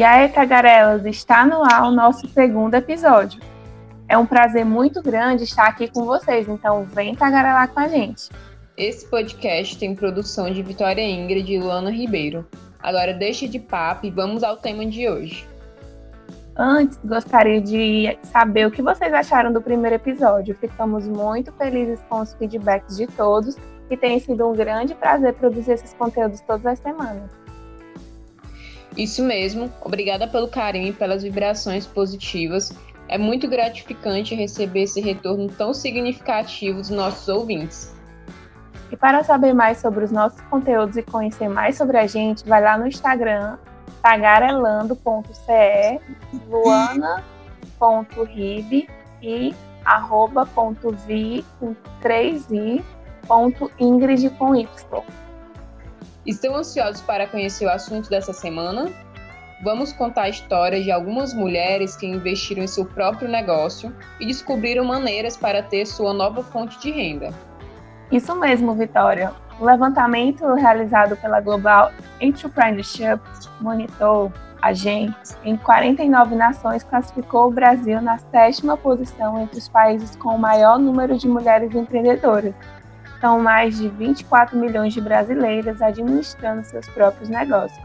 E aí, Tagarelas, está no ar o nosso segundo episódio. É um prazer muito grande estar aqui com vocês, então vem tagarelar com a gente. Esse podcast tem produção de Vitória Ingrid e Luana Ribeiro. Agora deixa de papo e vamos ao tema de hoje. Antes, gostaria de saber o que vocês acharam do primeiro episódio. Ficamos muito felizes com os feedbacks de todos e tem sido um grande prazer produzir esses conteúdos todas as semanas. Isso mesmo, obrigada pelo carinho e pelas vibrações positivas. É muito gratificante receber esse retorno tão significativo dos nossos ouvintes. E para saber mais sobre os nossos conteúdos e conhecer mais sobre a gente, vai lá no Instagram tagarelando.ce, luana.rib e arroba.vi com 3i ponto Ingrid com Y. Estão ansiosos para conhecer o assunto dessa semana? Vamos contar a história de algumas mulheres que investiram em seu próprio negócio e descobriram maneiras para ter sua nova fonte de renda. Isso mesmo, Vitória. O levantamento realizado pela Global Entrepreneurship Monitor Agentes em 49 nações classificou o Brasil na sétima posição entre os países com o maior número de mulheres empreendedoras. São mais de 24 milhões de brasileiras administrando seus próprios negócios.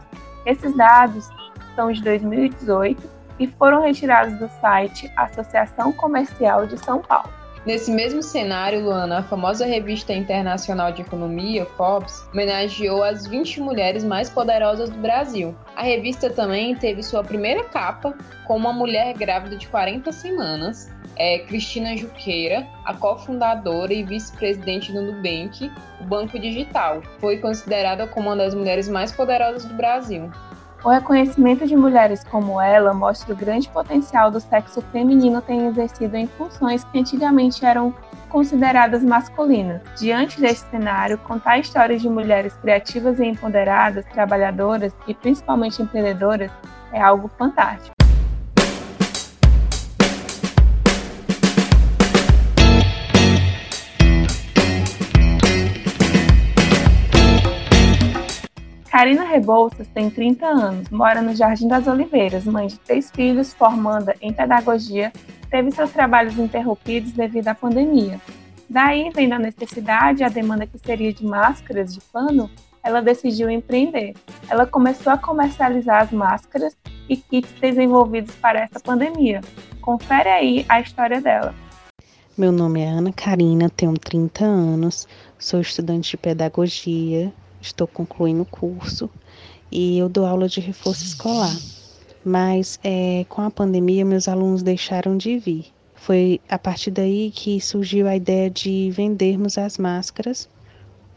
Esses dados são de 2018 e foram retirados do site Associação Comercial de São Paulo. Nesse mesmo cenário, Luana, a famosa revista internacional de economia, Forbes, homenageou as 20 mulheres mais poderosas do Brasil. A revista também teve sua primeira capa com uma mulher grávida de 40 semanas, é, Cristina Juqueira, a cofundadora e vice-presidente do Nubank, o Banco Digital. Foi considerada como uma das mulheres mais poderosas do Brasil. O reconhecimento de mulheres como ela mostra o grande potencial do sexo feminino ter exercido em funções que antigamente eram consideradas masculinas. Diante desse cenário, contar histórias de mulheres criativas e empoderadas, trabalhadoras e principalmente empreendedoras é algo fantástico. Karina Rebouças tem 30 anos, mora no Jardim das Oliveiras, mãe de três filhos, formanda em pedagogia, teve seus trabalhos interrompidos devido à pandemia. Daí, vendo a necessidade e a demanda que seria de máscaras de pano, ela decidiu empreender. Ela começou a comercializar as máscaras e kits desenvolvidos para essa pandemia. Confere aí a história dela. Meu nome é Ana Karina, tenho 30 anos, sou estudante de pedagogia, estou concluindo o curso e eu dou aula de reforço escolar. Mas é, com a pandemia, meus alunos deixaram de vir. Foi a partir daí que surgiu a ideia de vendermos as máscaras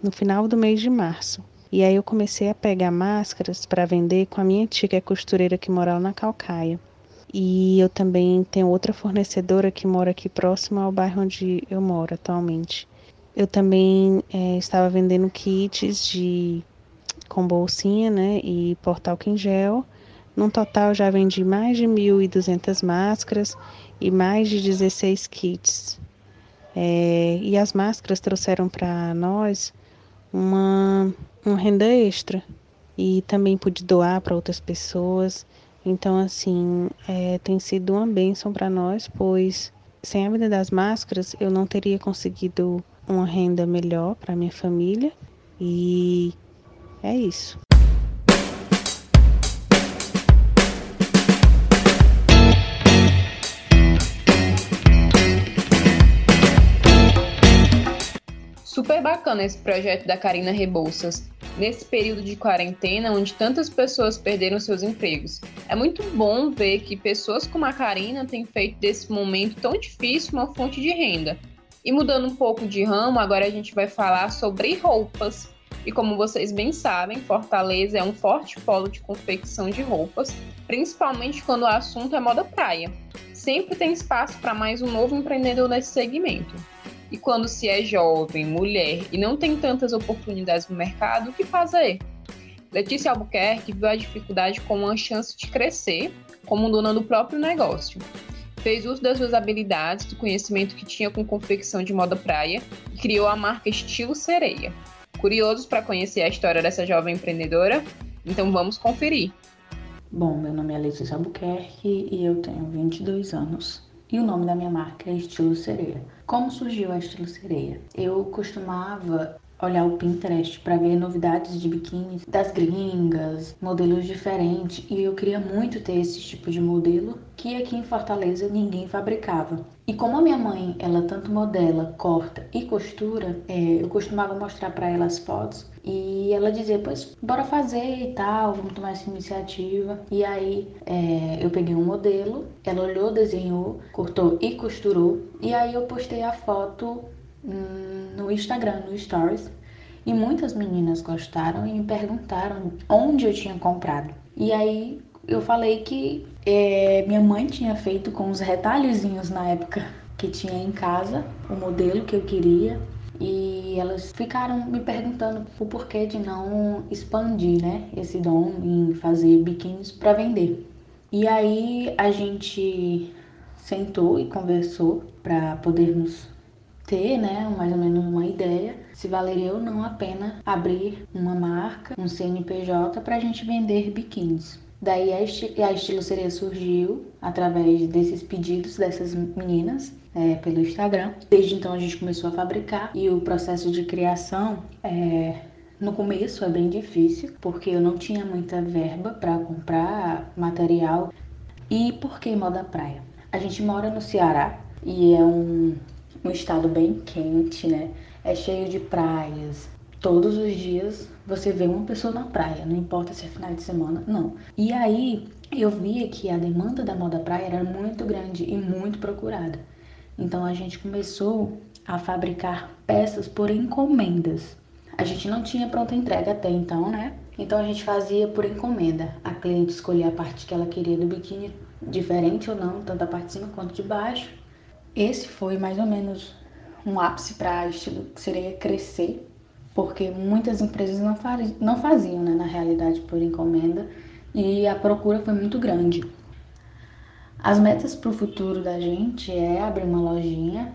no final do mês de março. E aí eu comecei a pegar máscaras para vender com a minha tia, que é costureira que mora na Calcaia. E eu também tenho outra fornecedora que mora aqui próximo ao bairro onde eu moro atualmente. Eu também é, estava vendendo kits de com bolsinha, né, e portal em gel. No total já vendi mais de 1.200 máscaras e mais de 16 kits. É, e as máscaras trouxeram para nós uma, uma renda extra e também pude doar para outras pessoas. Então, assim, é, tem sido uma bênção para nós, pois sem a venda das máscaras eu não teria conseguido uma renda melhor para minha família e é isso. Super bacana esse projeto da Karina Rebouças, nesse período de quarentena onde tantas pessoas perderam seus empregos. É muito bom ver que pessoas como a Karina têm feito desse momento tão difícil uma fonte de renda. E mudando um pouco de ramo, agora a gente vai falar sobre roupas. E como vocês bem sabem, Fortaleza é um forte polo de confecção de roupas, principalmente quando o assunto é moda praia. Sempre tem espaço para mais um novo empreendedor nesse segmento. E quando se é jovem, mulher e não tem tantas oportunidades no mercado, o que fazer? Letícia Albuquerque viu a dificuldade como uma chance de crescer como dona do próprio negócio fez uso das suas habilidades, do conhecimento que tinha com confecção de moda praia e criou a marca Estilo Sereia. Curiosos para conhecer a história dessa jovem empreendedora? Então vamos conferir. Bom, meu nome é Letícia Albuquerque e eu tenho 22 anos. E o nome da minha marca é Estilo Sereia. Como surgiu a Estilo Sereia? Eu costumava olhar o Pinterest para ver novidades de biquíni das gringas, modelos diferentes, e eu queria muito ter esse tipo de modelo que aqui em Fortaleza ninguém fabricava. E como a minha mãe, ela tanto modela, corta e costura, é, eu costumava mostrar para ela as fotos e ela dizia, pois bora fazer e tal, vamos tomar essa iniciativa. E aí é, eu peguei um modelo, ela olhou, desenhou, cortou e costurou. E aí eu postei a foto no Instagram, no Stories, e muitas meninas gostaram e me perguntaram onde eu tinha comprado. E aí eu falei que é, minha mãe tinha feito com os retalhozinhos na época que tinha em casa, o modelo que eu queria. E elas ficaram me perguntando o porquê de não expandir, né, esse dom em fazer biquínis para vender. E aí a gente sentou e conversou para podermos ter, né, mais ou menos uma ideia se valeria ou não a pena abrir uma marca, um CNPJ para a gente vender biquínis. Daí a, esti a Estilo Sereia surgiu através desses pedidos dessas meninas é, pelo Instagram. Desde então a gente começou a fabricar e o processo de criação é, no começo é bem difícil porque eu não tinha muita verba para comprar material. E por que moda praia? A gente mora no Ceará e é um um estado bem quente, né? É cheio de praias. Todos os dias você vê uma pessoa na praia, não importa se é final de semana, não. E aí eu via que a demanda da moda praia era muito grande e muito procurada. Então a gente começou a fabricar peças por encomendas. A gente não tinha pronta entrega até então, né? Então a gente fazia por encomenda. A cliente escolhia a parte que ela queria do biquíni, diferente ou não, tanto a parte de cima quanto de baixo. Esse foi mais ou menos um ápice para estilo seria crescer, porque muitas empresas não, não faziam, né, na realidade, por encomenda, e a procura foi muito grande. As metas para o futuro da gente é abrir uma lojinha,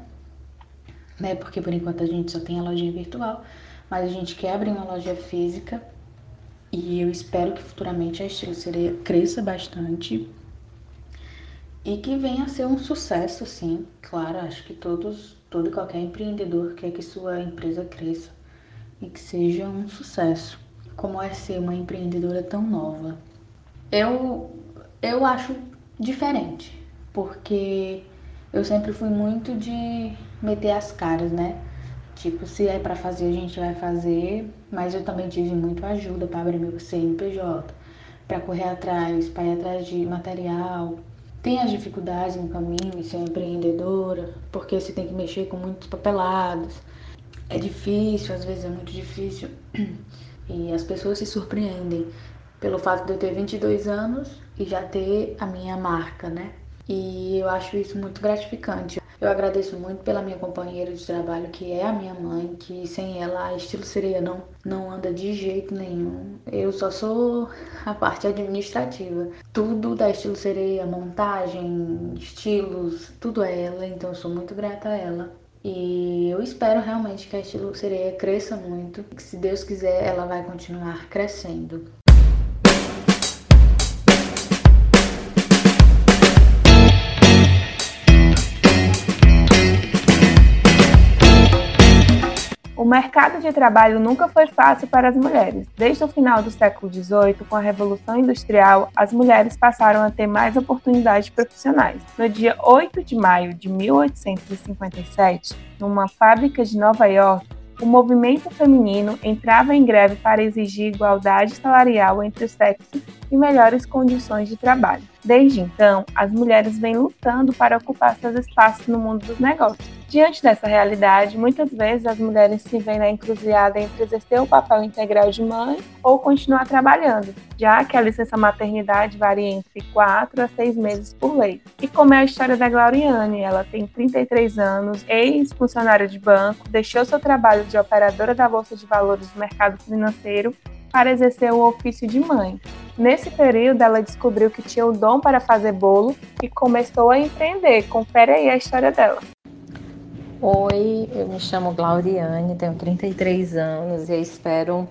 né, porque por enquanto a gente só tem a lojinha virtual, mas a gente quer abrir uma loja física e eu espero que futuramente a estilo seria cresça bastante e que venha a ser um sucesso, sim. Claro, acho que todos, todo e qualquer empreendedor quer que sua empresa cresça e que seja um sucesso. Como é ser uma empreendedora tão nova? Eu, eu acho diferente, porque eu sempre fui muito de meter as caras, né? Tipo, se é para fazer, a gente vai fazer, mas eu também tive muito ajuda para abrir meu CNPJ, para correr atrás, para ir atrás de material, tem as dificuldades no caminho de ser empreendedora, porque você tem que mexer com muitos papelados. É difícil, às vezes é muito difícil. E as pessoas se surpreendem pelo fato de eu ter 22 anos e já ter a minha marca, né? E eu acho isso muito gratificante. Eu agradeço muito pela minha companheira de trabalho, que é a minha mãe, que sem ela a estilo seria não, não anda de jeito nenhum. Eu só sou a parte administrativa. Tudo da estilo sereia, montagem, estilos, tudo é ela, então eu sou muito grata a ela. E eu espero realmente que a estilo sereia cresça muito, que se Deus quiser ela vai continuar crescendo. O mercado de trabalho nunca foi fácil para as mulheres. Desde o final do século XVIII, com a Revolução Industrial, as mulheres passaram a ter mais oportunidades profissionais. No dia 8 de maio de 1857, numa fábrica de Nova York, o movimento feminino entrava em greve para exigir igualdade salarial entre os sexos e melhores condições de trabalho. Desde então, as mulheres vêm lutando para ocupar seus espaços no mundo dos negócios. Diante dessa realidade, muitas vezes as mulheres se veem na encruzilhada entre exercer o papel integral de mãe ou continuar trabalhando, já que a licença maternidade varia entre 4 a 6 meses por lei. E como é a história da Gloriane, ela tem 33 anos, ex-funcionária de banco, deixou seu trabalho de operadora da Bolsa de Valores do mercado financeiro para exercer o ofício de mãe. Nesse período, ela descobriu que tinha o dom para fazer bolo e começou a empreender. Confere aí a história dela. Oi, eu me chamo Glauriane, tenho 33 anos e espero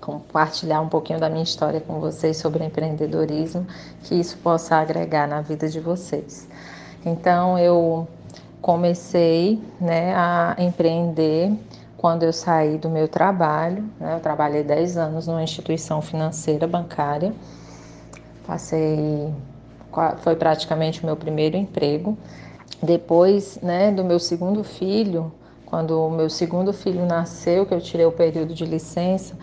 compartilhar um pouquinho da minha história com vocês sobre empreendedorismo, que isso possa agregar na vida de vocês. Então, eu comecei né, a empreender quando eu saí do meu trabalho. Né, eu trabalhei 10 anos numa instituição financeira bancária. Passei, foi praticamente o meu primeiro emprego. Depois né, do meu segundo filho, quando o meu segundo filho nasceu, que eu tirei o período de licença,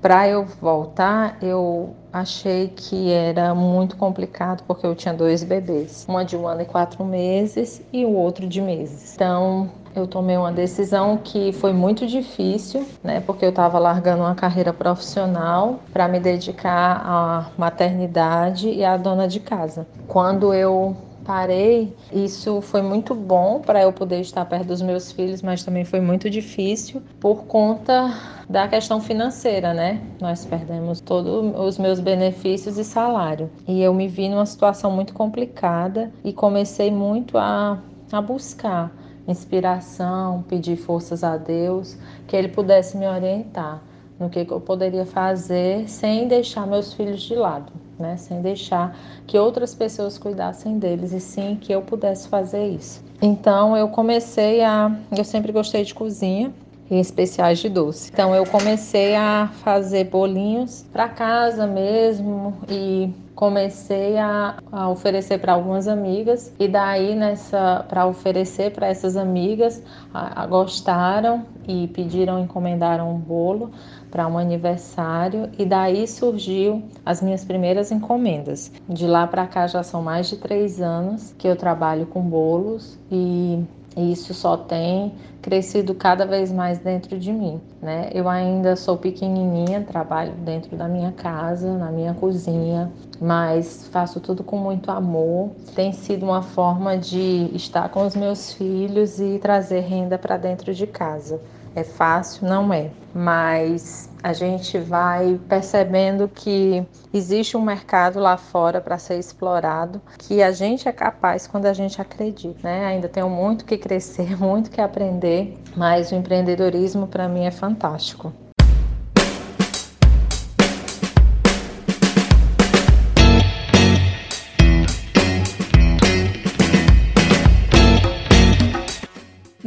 para eu voltar, eu achei que era muito complicado porque eu tinha dois bebês, uma de um ano e quatro meses e o outro de meses. Então eu tomei uma decisão que foi muito difícil, né? Porque eu estava largando uma carreira profissional para me dedicar à maternidade e à dona de casa. Quando eu parei, isso foi muito bom para eu poder estar perto dos meus filhos, mas também foi muito difícil por conta da questão financeira, né? Nós perdemos todos os meus benefícios e salário. E eu me vi numa situação muito complicada e comecei muito a, a buscar inspiração, pedir forças a Deus, que Ele pudesse me orientar no que eu poderia fazer sem deixar meus filhos de lado né? Sem deixar que outras pessoas cuidassem deles e sim que eu pudesse fazer isso. Então eu comecei a, eu sempre gostei de cozinha em especiais de doce. Então eu comecei a fazer bolinhos para casa mesmo e comecei a, a oferecer para algumas amigas e daí nessa para oferecer para essas amigas a, a, gostaram e pediram encomendaram um bolo para um aniversário e daí surgiu as minhas primeiras encomendas. De lá para cá já são mais de três anos que eu trabalho com bolos e isso só tem crescido cada vez mais dentro de mim, né? Eu ainda sou pequenininha, trabalho dentro da minha casa, na minha cozinha, mas faço tudo com muito amor. Tem sido uma forma de estar com os meus filhos e trazer renda para dentro de casa. É fácil? Não é, mas a gente vai percebendo que existe um mercado lá fora para ser explorado, que a gente é capaz quando a gente acredita, né? Ainda tenho muito que crescer, muito que aprender, mas o empreendedorismo para mim é fantástico.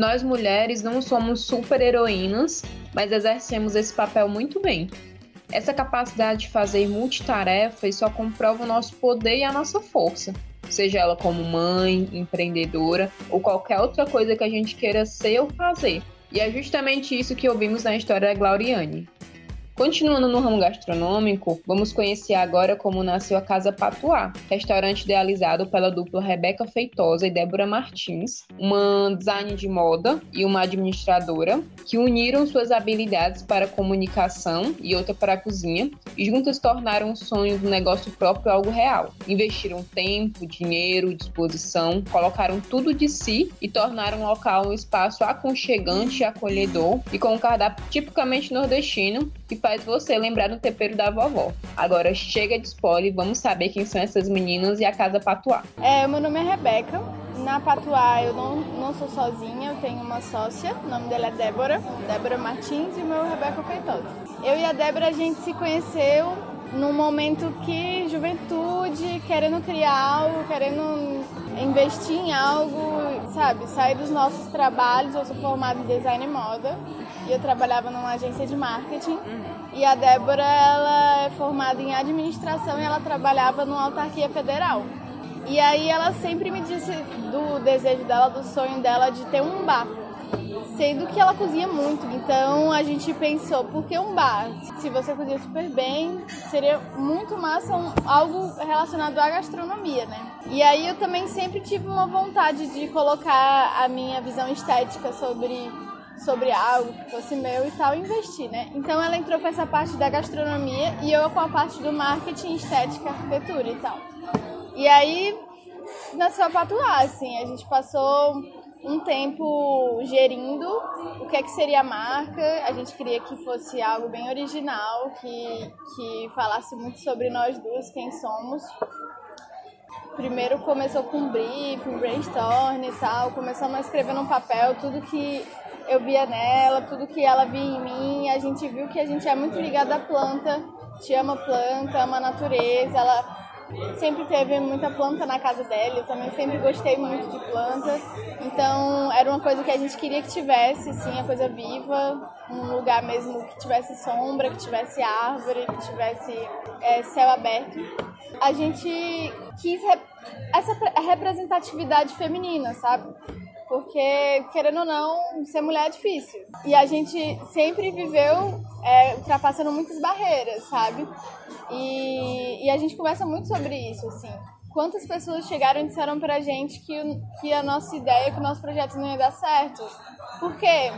Nós mulheres não somos super heroínas, mas exercemos esse papel muito bem. Essa capacidade de fazer multitarefas só comprova o nosso poder e a nossa força, seja ela como mãe, empreendedora ou qualquer outra coisa que a gente queira ser ou fazer. E é justamente isso que ouvimos na história da Glauriane. Continuando no ramo gastronômico, vamos conhecer agora como nasceu a Casa Patuá, restaurante idealizado pela dupla Rebeca Feitosa e Débora Martins, uma design de moda e uma administradora, que uniram suas habilidades para comunicação e outra para a cozinha, e juntas tornaram o sonho do negócio próprio algo real. Investiram tempo, dinheiro, disposição, colocaram tudo de si e tornaram o local um espaço aconchegante e acolhedor, e com um cardápio tipicamente nordestino, faz você lembrar do tempero da vovó. Agora chega de spoiler, vamos saber quem são essas meninas e a Casa Patuá. É, meu nome é Rebeca. Na Patuá eu não, não sou sozinha, eu tenho uma sócia, o nome dela é Débora, Débora Martins e o meu é Rebeca Feitosa. Eu e a Débora a gente se conheceu num momento que juventude, querendo criar algo, querendo investir em algo, sabe, sair dos nossos trabalhos. Eu sou formada em design e moda e eu trabalhava numa agência de marketing. E a Débora, ela é formada em administração e ela trabalhava numa autarquia federal. E aí ela sempre me disse do desejo dela, do sonho dela de ter um bar sendo que ela cozinha muito. Então a gente pensou, por que um bar? Se você cozinha super bem, seria muito massa um, algo relacionado à gastronomia, né? E aí eu também sempre tive uma vontade de colocar a minha visão estética sobre sobre algo que fosse meu e tal, investir, né? Então ela entrou com essa parte da gastronomia e eu com a parte do marketing, estética, arquitetura e tal. E aí nasceu a Patuá, assim, a gente passou um tempo gerindo o que é que seria a marca. A gente queria que fosse algo bem original, que, que falasse muito sobre nós duas, quem somos. Primeiro começou com um brief, um brainstorm e tal, começamos a escrever no papel tudo que eu via nela, tudo que ela via em mim. A gente viu que a gente é muito ligada à planta, te ama planta, ama a natureza. Ela sempre teve muita planta na casa dela, eu também sempre gostei muito de planta. Então era uma coisa que a gente queria que tivesse, sim, a coisa viva, um lugar mesmo que tivesse sombra, que tivesse árvore, que tivesse é, céu aberto. A gente quis rep essa representatividade feminina, sabe? Porque, querendo ou não, ser mulher é difícil. E a gente sempre viveu é, ultrapassando muitas barreiras, sabe? E, e a gente conversa muito sobre isso, assim. Quantas pessoas chegaram e disseram pra gente que, que a nossa ideia, que o nosso projeto não ia dar certo? Por quê?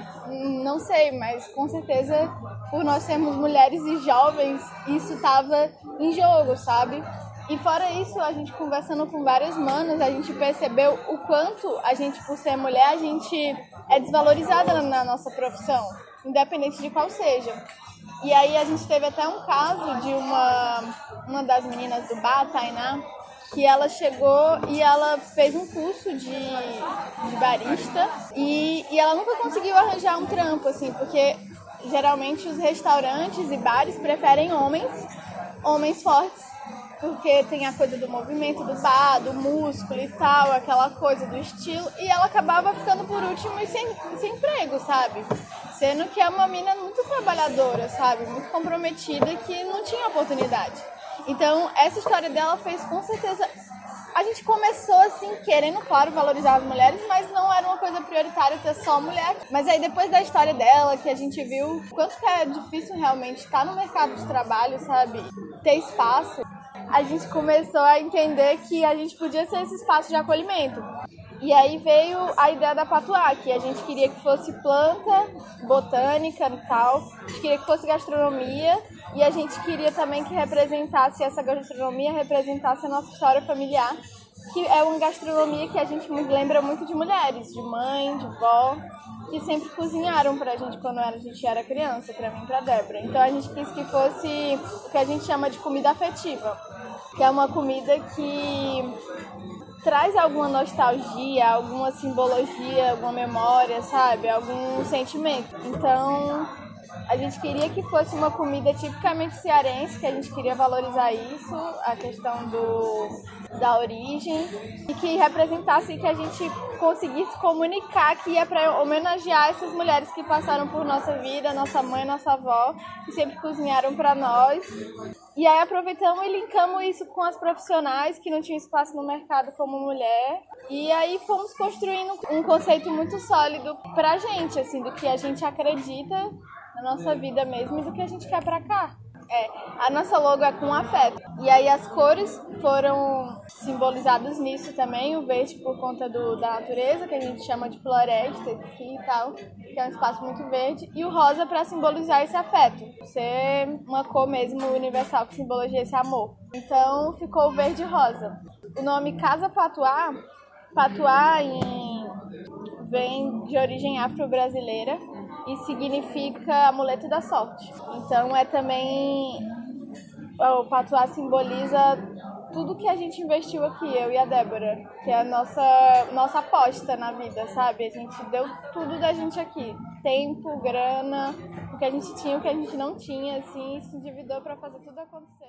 Não sei, mas com certeza por nós sermos mulheres e jovens, isso estava em jogo, sabe? E fora isso, a gente conversando com vários manos, a gente percebeu o quanto a gente, por ser mulher, a gente é desvalorizada na nossa profissão, independente de qual seja. E aí a gente teve até um caso de uma, uma das meninas do bar, Tainá, que ela chegou e ela fez um curso de, de barista e, e ela nunca conseguiu arranjar um trampo, assim, porque geralmente os restaurantes e bares preferem homens, homens fortes porque tem a coisa do movimento do bar, do músculo e tal, aquela coisa do estilo, e ela acabava ficando por último e sem, sem emprego, sabe? Sendo que é uma mina muito trabalhadora, sabe? Muito comprometida que não tinha oportunidade. Então, essa história dela fez com certeza. A gente começou assim, querendo, claro, valorizar as mulheres, mas não era uma coisa prioritária ter só mulher. Mas aí, depois da história dela, que a gente viu quanto que é difícil realmente estar no mercado de trabalho, sabe? Ter espaço a gente começou a entender que a gente podia ser esse espaço de acolhimento. E aí veio a ideia da Patuá, que a gente queria que fosse planta, botânica e tal, a gente queria que fosse gastronomia e a gente queria também que representasse essa gastronomia, representasse a nossa história familiar, que é uma gastronomia que a gente lembra muito de mulheres, de mãe, de vó, que sempre cozinharam pra gente quando a gente era criança, pra mim e pra Débora. Então a gente quis que fosse o que a gente chama de comida afetiva que é uma comida que traz alguma nostalgia, alguma simbologia, alguma memória, sabe? Algum sentimento. Então, a gente queria que fosse uma comida tipicamente cearense, que a gente queria valorizar isso, a questão do, da origem, e que representasse que a gente conseguisse comunicar que ia para homenagear essas mulheres que passaram por nossa vida, nossa mãe, nossa avó, que sempre cozinharam para nós. E aí aproveitamos e linkamos isso com as profissionais que não tinham espaço no mercado como mulher. E aí fomos construindo um conceito muito sólido pra gente, assim, do que a gente acredita na nossa vida mesmo e do que a gente quer pra cá. É, a nossa logo é com afeto. E aí as cores foram simbolizadas nisso também, o verde por conta do, da natureza, que a gente chama de floresta aqui e tal, que é um espaço muito verde, e o rosa para simbolizar esse afeto, ser uma cor mesmo universal que simboliza esse amor. Então ficou verde e rosa. O nome Casa Patuá, Patuá em, vem de origem afro-brasileira, e significa amuleto da sorte. Então é também o patuá simboliza tudo que a gente investiu aqui, eu e a Débora, que é a nossa, nossa aposta na vida, sabe? A gente deu tudo da gente aqui. Tempo, grana, o que a gente tinha, o que a gente não tinha, assim, se endividou para fazer tudo acontecer.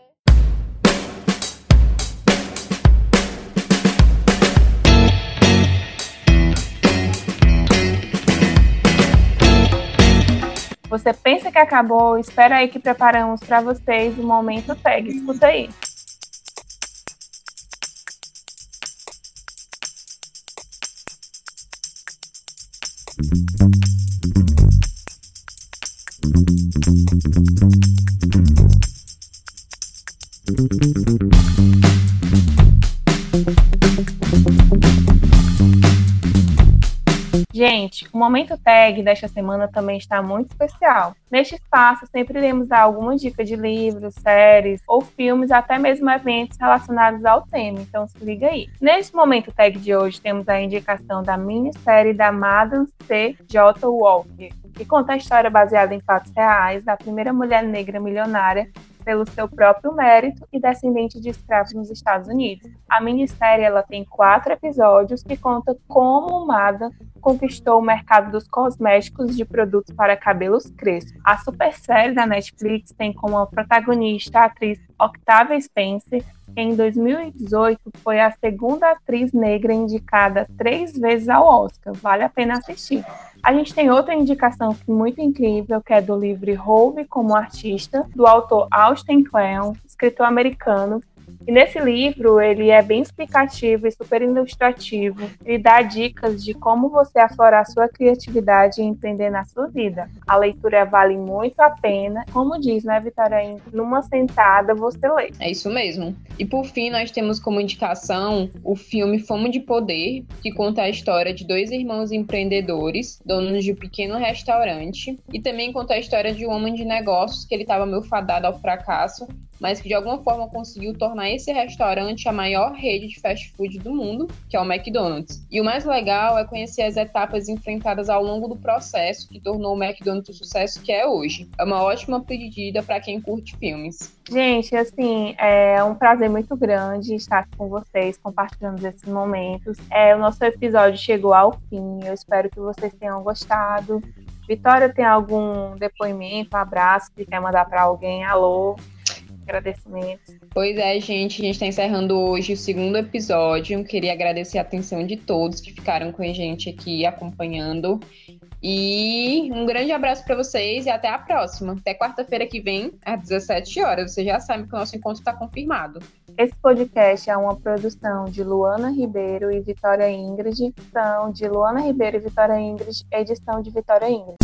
Você pensa que acabou? Espera aí que preparamos para vocês o momento tag. Escuta aí. O Momento Tag desta semana também está muito especial. Neste espaço, sempre iremos dar alguma dica de livros, séries ou filmes, até mesmo eventos relacionados ao tema, então se liga aí. Neste Momento Tag de hoje, temos a indicação da minissérie da Madame C. J. Walker, que conta a história baseada em fatos reais da primeira mulher negra milionária pelo seu próprio mérito e descendente de escravos nos Estados Unidos. A minissérie ela tem quatro episódios que conta como Mada conquistou o mercado dos cosméticos de produtos para cabelos crespos. A super série da Netflix tem como protagonista a atriz Octavia Spencer, que em 2018 foi a segunda atriz negra indicada três vezes ao Oscar. Vale a pena assistir. A gente tem outra indicação muito incrível, que é do livro Hove como Artista, do autor Austin Kleon, escritor americano, e nesse livro, ele é bem explicativo e super ilustrativo. Ele dá dicas de como você aflorar sua criatividade e empreender na sua vida. A leitura vale muito a pena. Como diz, né, Vitória? Numa sentada você lê. É isso mesmo. E por fim, nós temos como indicação o filme Fome de Poder, que conta a história de dois irmãos empreendedores, donos de um pequeno restaurante, e também conta a história de um homem de negócios que ele estava meio fadado ao fracasso mas que de alguma forma conseguiu tornar esse restaurante a maior rede de fast food do mundo, que é o McDonald's. E o mais legal é conhecer as etapas enfrentadas ao longo do processo que tornou o McDonald's o sucesso que é hoje. É uma ótima pedida para quem curte filmes. Gente, assim, é um prazer muito grande estar com vocês, compartilhando esses momentos. É, o nosso episódio chegou ao fim. Eu espero que vocês tenham gostado. Vitória, tem algum depoimento, abraço que quer mandar para alguém? Alô? Agradecimentos. Pois é, gente, a gente está encerrando hoje o segundo episódio. Queria agradecer a atenção de todos que ficaram com a gente aqui acompanhando. E um grande abraço para vocês e até a próxima. Até quarta-feira que vem, às 17 horas. Você já sabe que o nosso encontro está confirmado. Esse podcast é uma produção de Luana Ribeiro e Vitória Ingrid, edição de Luana Ribeiro e Vitória Ingrid, edição de Vitória Ingrid.